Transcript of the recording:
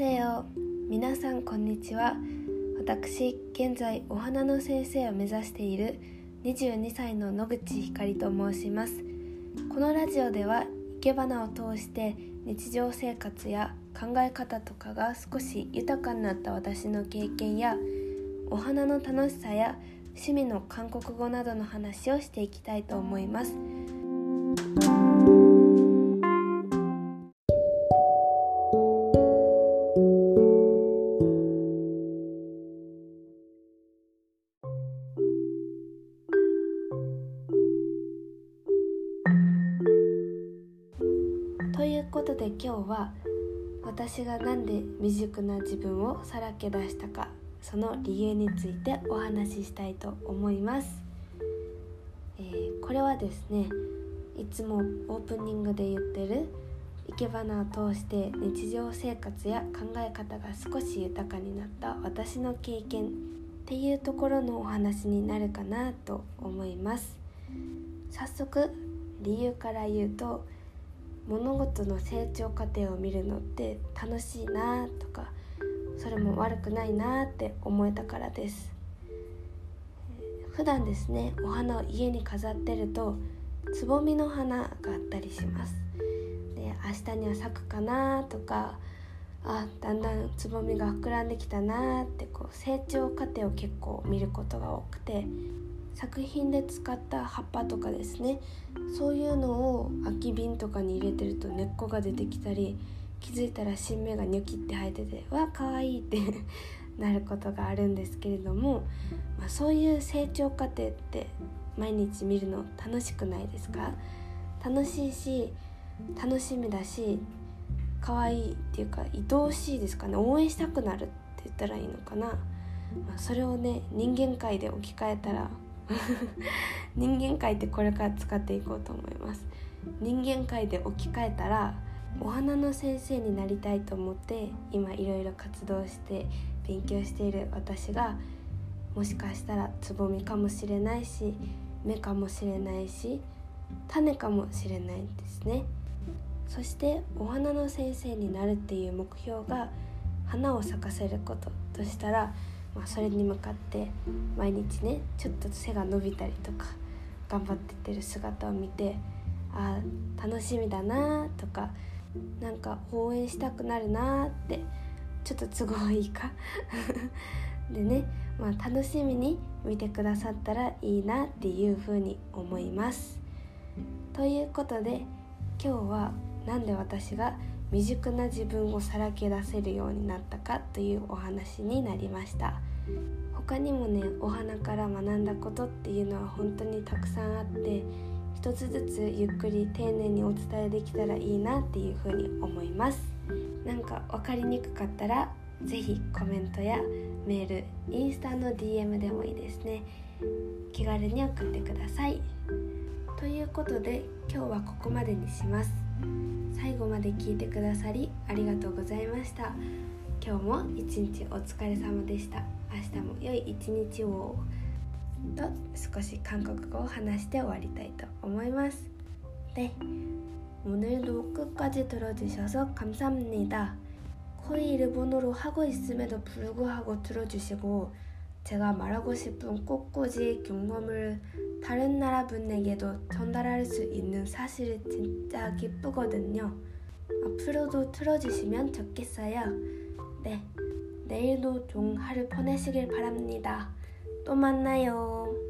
せよ皆さんこんにちは。私現在お花の先生を目指している22歳の野口ひかりと申します。このラジオでは生け花を通して日常生活や考え方とかが少し豊かになった私の経験やお花の楽しさや趣味の韓国語などの話をしていきたいと思います。ということで今日は私が何で未熟な自分をさらけ出したかその理由についてお話ししたいと思います、えー、これはですねいつもオープニングで言ってる生け花を通して日常生活や考え方が少し豊かになった私の経験っていうところのお話になるかなと思います。早速理由から言うと物事の成長過程を見るのって楽しいなとかそれも悪くないなって思えたからです。普段ですねお花を家に飾ってるとつぼみの花があったりします。で明日には咲くかなとかあだんだんつぼみが膨らんできたなってこう成長過程を結構見ることが多くて作品で使った葉っぱとかですね。そういうのを空き瓶とかに入れてると根っこが出てきたり気づいたら新芽がニョキって生えててわ可愛いってなることがあるんですけれども、まあ、そういう成長過程って毎日見るの楽しくないですか？楽しいし楽しみだし可愛いっていうか愛おしいですかね？応援したくなるって言ったらいいのかな、まあ、それをね人間界で置き換えたら 人間界ってこれから使っていこうと思います。人間界で置き換えたらお花の先生になりたいと思って今いろいろ活動して勉強している私がもしかしたらつぼみかもしれないし芽かもしれないし種かもしれないんですね。そしてお花の先生になるっていう目標が花を咲かせることとしたら、まあ、それに向かって毎日ねちょっと背が伸びたりとか頑張ってってる姿を見てあ楽しみだなとかなんか応援したくなるなってちょっと都合いいか でね、まあ、楽しみに見てくださったらいいなっていうふうに思います。ということで今日は何で私が未熟な自分をさらけ出せるようになったかというお話になりました。他にもねお花から学んだことっていうのは本当にたくさんあって一つずつゆっくり丁寧にお伝えできたらいいなっていうふうに思います。なんか分かりにくかったら是非コメントやメールインスタの DM でもいいですね。気軽に送ってください。ということで今日はここまでにします。最後まで聞いてくださりありがとうございました今日も一日お疲れ様でした明日も良い一日をと少し韓国語を話して終わりたいと思います. 네, 오늘도 끝까지 들어주셔서 감사합니다. 거의 일본어로 하고 있음에도 불구하고 들어주시고 제가 말하고 싶은 꽃꽂이 경험을 다른 나라 분에게도 전달할 수 있는 사실이 진짜 기쁘거든요. 앞으로도 틀어주시면 좋겠어요. 네, 내일도 좋은 하루 보내시길 바랍니다. 또 만나요.